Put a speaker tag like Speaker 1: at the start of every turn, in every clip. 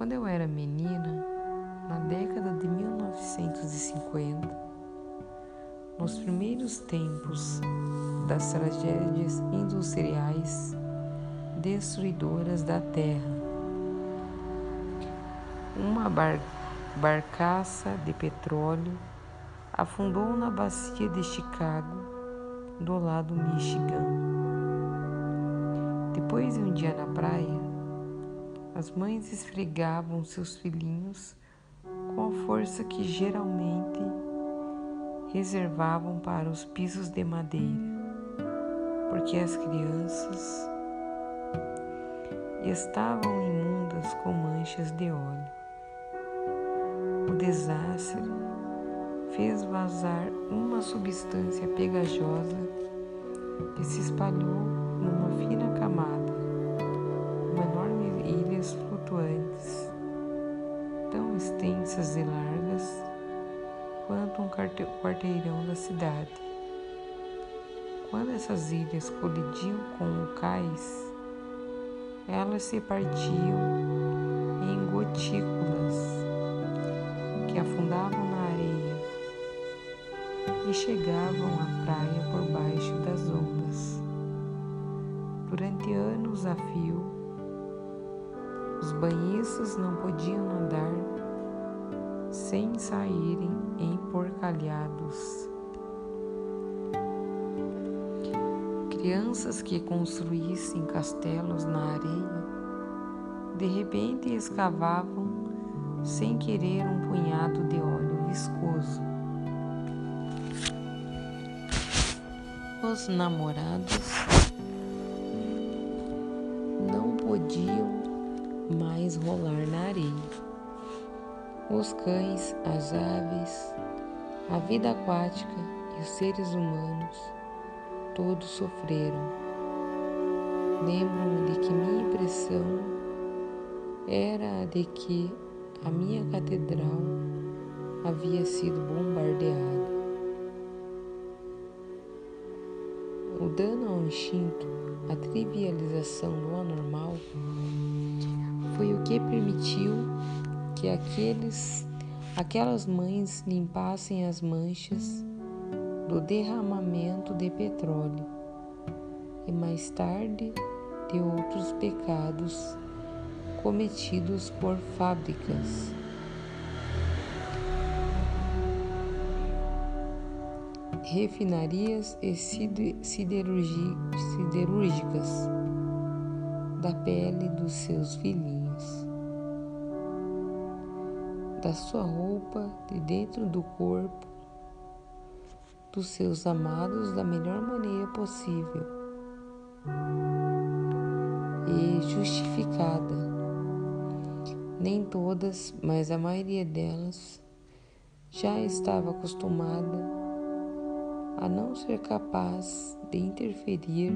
Speaker 1: Quando eu era menina, na década de 1950, nos primeiros tempos das tragédias industriais destruidoras da terra, uma bar barcaça de petróleo afundou na bacia de Chicago, do lado Michigan. Depois de um dia na praia, as mães esfregavam seus filhinhos com a força que geralmente reservavam para os pisos de madeira, porque as crianças estavam imundas com manchas de óleo. O desastre fez vazar uma substância pegajosa que se espalhou numa fina camada quarteirão da cidade. Quando essas ilhas colidiam com o cais, elas se partiam em gotículas que afundavam na areia e chegavam à praia por baixo das ondas. Durante anos a fio, os banhistas não podiam nadar sem saírem emporcalhados. Crianças que construíssem castelos na areia, de repente escavavam sem querer um punhado de óleo viscoso. Os namorados não podiam mais rolar na areia. Os cães, as aves, a vida aquática e os seres humanos, todos sofreram. Lembro-me de que minha impressão era a de que a minha catedral havia sido bombardeada. O dano ao instinto, a trivialização do anormal, foi o que permitiu que aqueles, aquelas mães limpassem as manchas do derramamento de petróleo e mais tarde de outros pecados cometidos por fábricas. Refinarias e siderúrgicas da pele dos seus filhinhos, da sua roupa, de dentro do corpo, dos seus amados da melhor maneira possível e justificada. Nem todas, mas a maioria delas já estava acostumada a não ser capaz de interferir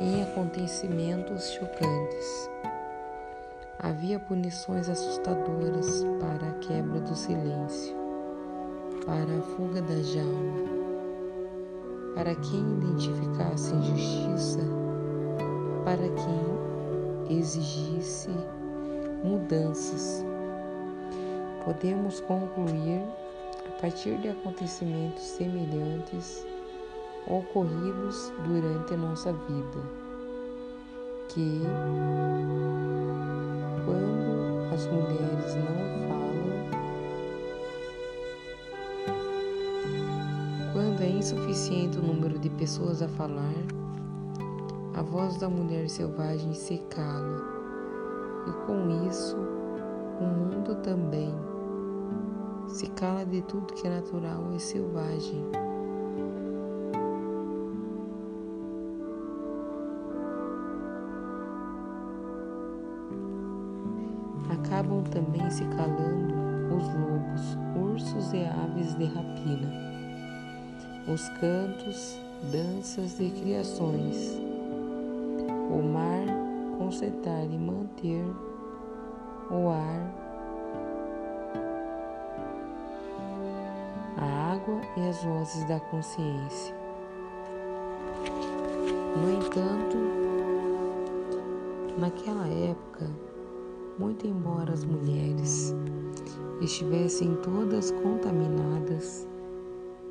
Speaker 1: em acontecimentos chocantes. Havia punições assustadoras para a quebra do silêncio, para a fuga da jaula, para quem identificasse injustiça, para quem exigisse mudanças. Podemos concluir, a partir de acontecimentos semelhantes, ocorridos durante a nossa vida, que as mulheres não falam, quando é insuficiente o número de pessoas a falar, a voz da mulher selvagem se cala, e com isso o mundo também se cala de tudo que é natural e selvagem. Também se calando os lobos, ursos e aves de rapina, os cantos, danças e criações, o mar concentrar e manter o ar, a água e as vozes da consciência. No entanto, Naquela época, muito embora as mulheres estivessem todas contaminadas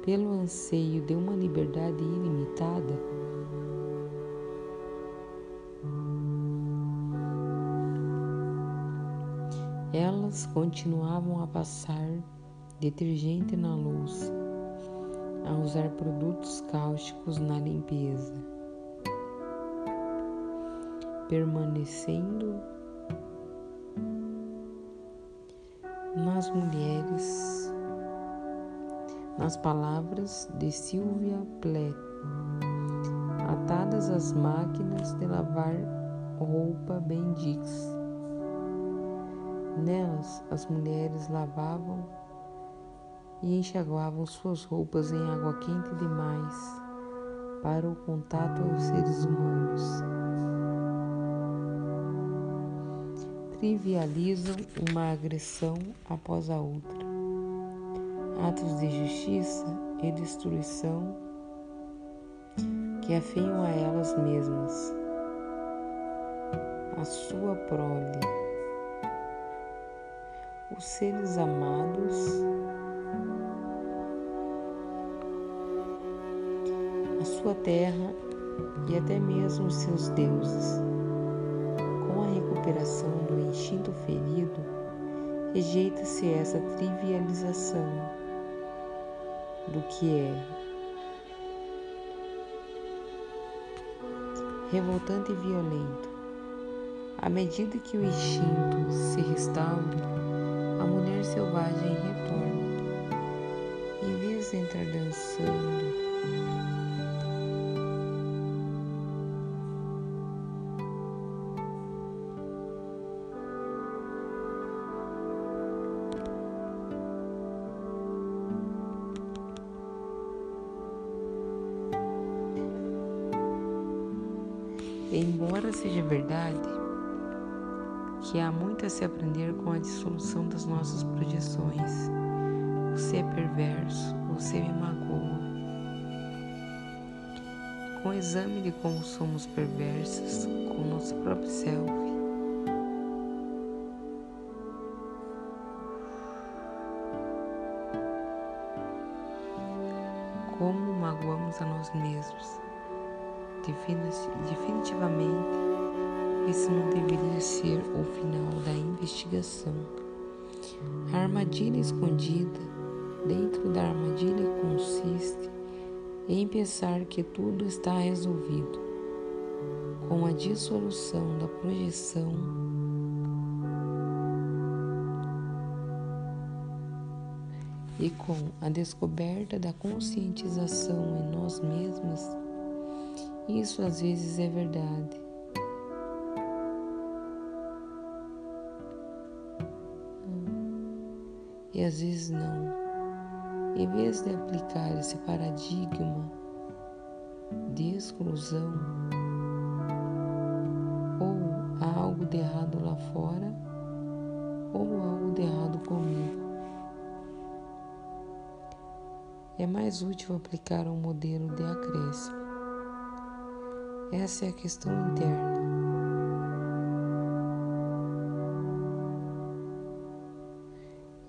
Speaker 1: pelo anseio de uma liberdade ilimitada, elas continuavam a passar detergente na louça, a usar produtos cáusticos na limpeza, permanecendo nas mulheres, nas palavras de Silvia Plath, atadas às máquinas de lavar roupa Bendix. Nelas, as mulheres lavavam e enxaguavam suas roupas em água quente demais para o contato aos seres humanos. Trivializam uma agressão após a outra. Atos de justiça e destruição que afeiam a elas mesmas, a sua prole, os seres amados. A sua terra e até mesmo os seus deuses recuperação do instinto ferido, rejeita-se essa trivialização do que é revoltante e violento. À medida que o instinto se restaura, a mulher selvagem retorna. Em vez de entrar dançando, Embora seja verdade que há muito a se aprender com a dissolução das nossas projeções, você é perverso, você me magoa. Com o exame de como somos perversos com o nosso próprio self, como magoamos a nós mesmos definitivamente esse não deveria ser o final da investigação. A armadilha escondida dentro da armadilha consiste em pensar que tudo está resolvido. Com a dissolução da projeção, e com a descoberta da conscientização em nós mesmos, isso às vezes é verdade. E às vezes não. Em vez de aplicar esse paradigma de exclusão, ou há algo de errado lá fora, ou algo de errado comigo. É mais útil aplicar um modelo de acréscimo. Essa é a questão interna.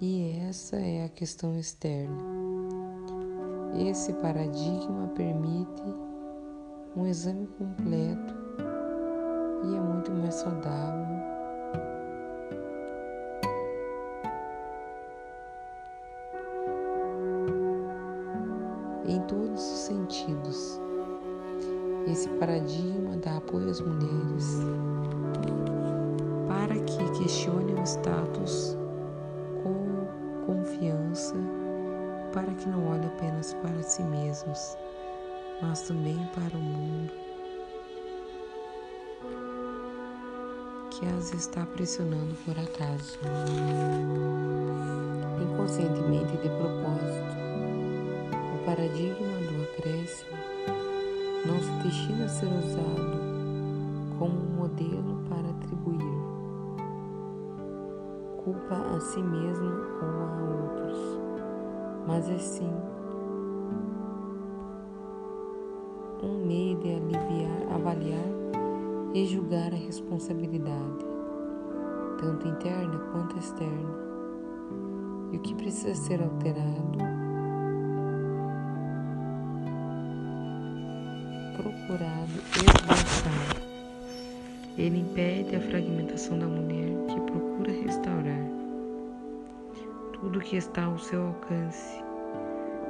Speaker 1: E essa é a questão externa. Esse paradigma permite um exame completo e é muito mais saudável. Em todos os sentidos. Esse paradigma dá apoio às mulheres para que questionem o status com confiança, para que não olhem apenas para si mesmos, mas também para o mundo que as está pressionando por acaso, inconscientemente de propósito. O paradigma do acréscimo não se destina a ser usado como um modelo para atribuir culpa a si mesmo ou a outros, mas é sim um meio de aliviar, avaliar e julgar a responsabilidade, tanto interna quanto externa, e o que precisa ser alterado, procurado esboçar. Ele impede a fragmentação da mulher que procura restaurar tudo que está ao seu alcance,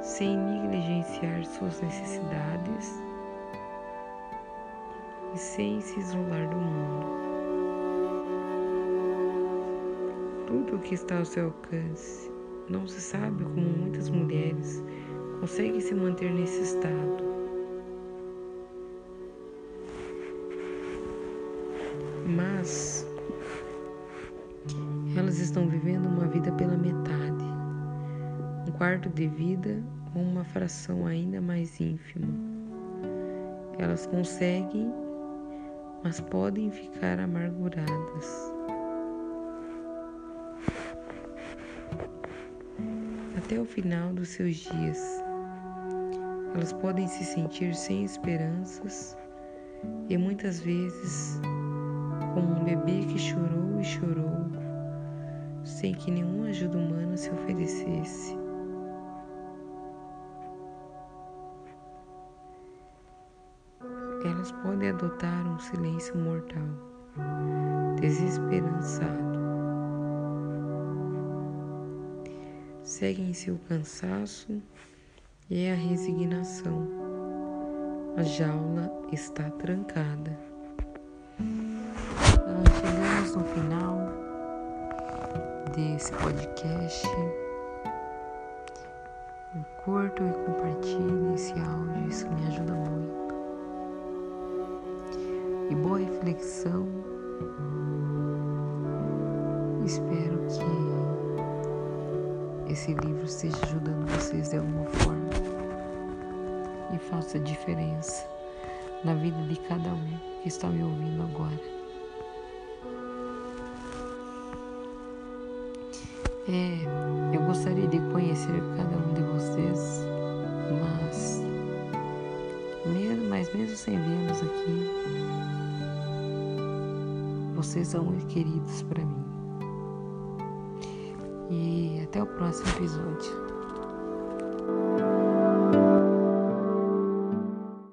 Speaker 1: sem negligenciar suas necessidades e sem se isolar do mundo. Tudo o que está ao seu alcance. Não se sabe como muitas mulheres conseguem se manter nesse estado. Mas elas estão vivendo uma vida pela metade, um quarto de vida ou uma fração ainda mais ínfima. Elas conseguem, mas podem ficar amarguradas. Até o final dos seus dias, elas podem se sentir sem esperanças e muitas vezes como um bebê que chorou e chorou sem que nenhuma ajuda humana se oferecesse. Elas podem adotar um silêncio mortal, desesperançado. Seguem seu cansaço e a resignação. A jaula está trancada. No final desse podcast. Curtam e compartilhem esse áudio, isso me ajuda muito. E boa reflexão. Espero que esse livro esteja ajudando vocês de alguma forma e faça diferença na vida de cada um que está me ouvindo agora. É, eu gostaria de conhecer cada um de vocês, mas mesmo, mas mesmo sem vê-los aqui, vocês são muito queridos para mim. E até o próximo episódio.